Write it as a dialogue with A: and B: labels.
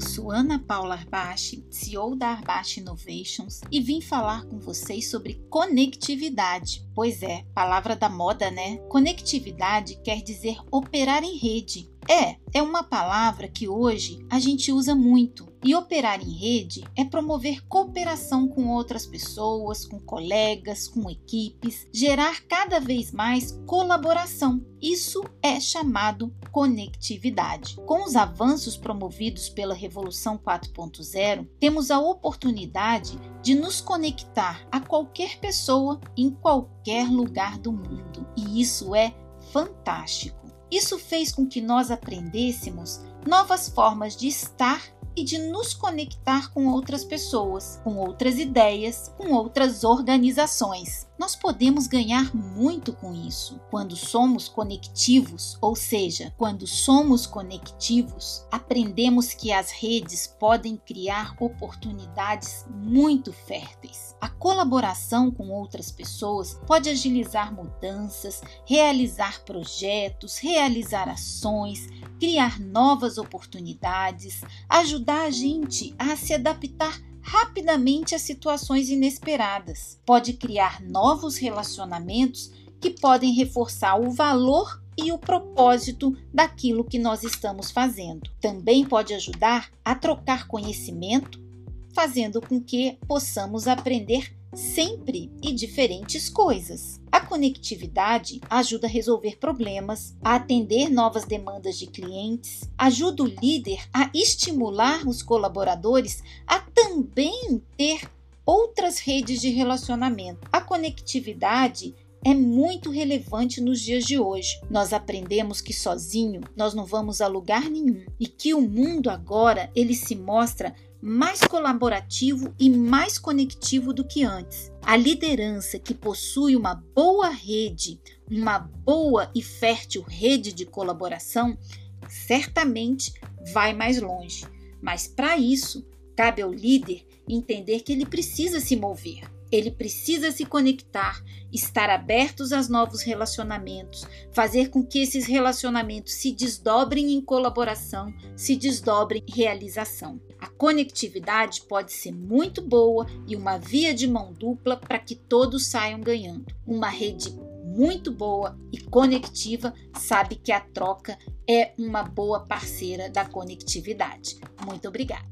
A: sou Ana Paula Arbache, CEO da Arbache Innovations, e vim falar com vocês sobre conectividade. Pois é, palavra da moda, né? Conectividade quer dizer operar em rede. É, é uma palavra que hoje a gente usa muito. E operar em rede é promover cooperação com outras pessoas, com colegas, com equipes, gerar cada vez mais colaboração. Isso é chamado conectividade. Com os avanços promovidos pela Revolução 4.0, temos a oportunidade de nos conectar a qualquer pessoa em qualquer lugar do mundo. E isso é fantástico. Isso fez com que nós aprendêssemos novas formas de estar e de nos conectar com outras pessoas, com outras ideias, com outras organizações. Nós podemos ganhar muito com isso quando somos conectivos, ou seja, quando somos conectivos, aprendemos que as redes podem criar oportunidades muito férteis. A colaboração com outras pessoas pode agilizar mudanças, realizar projetos, realizar ações, criar novas oportunidades, ajudar a gente a se adaptar rapidamente a situações inesperadas. Pode criar novos relacionamentos que podem reforçar o valor e o propósito daquilo que nós estamos fazendo. Também pode ajudar a trocar conhecimento, fazendo com que possamos aprender sempre e diferentes coisas. A conectividade ajuda a resolver problemas, a atender novas demandas de clientes, ajuda o líder a estimular os colaboradores a também ter outras redes de relacionamento. A conectividade é muito relevante nos dias de hoje. Nós aprendemos que sozinho nós não vamos a lugar nenhum e que o mundo agora ele se mostra mais colaborativo e mais conectivo do que antes. A liderança que possui uma boa rede, uma boa e fértil rede de colaboração, certamente vai mais longe. Mas para isso, cabe ao líder entender que ele precisa se mover. Ele precisa se conectar, estar abertos aos novos relacionamentos, fazer com que esses relacionamentos se desdobrem em colaboração, se desdobrem em realização. A conectividade pode ser muito boa e uma via de mão dupla para que todos saiam ganhando. Uma rede muito boa e conectiva sabe que a troca é uma boa parceira da conectividade. Muito obrigada.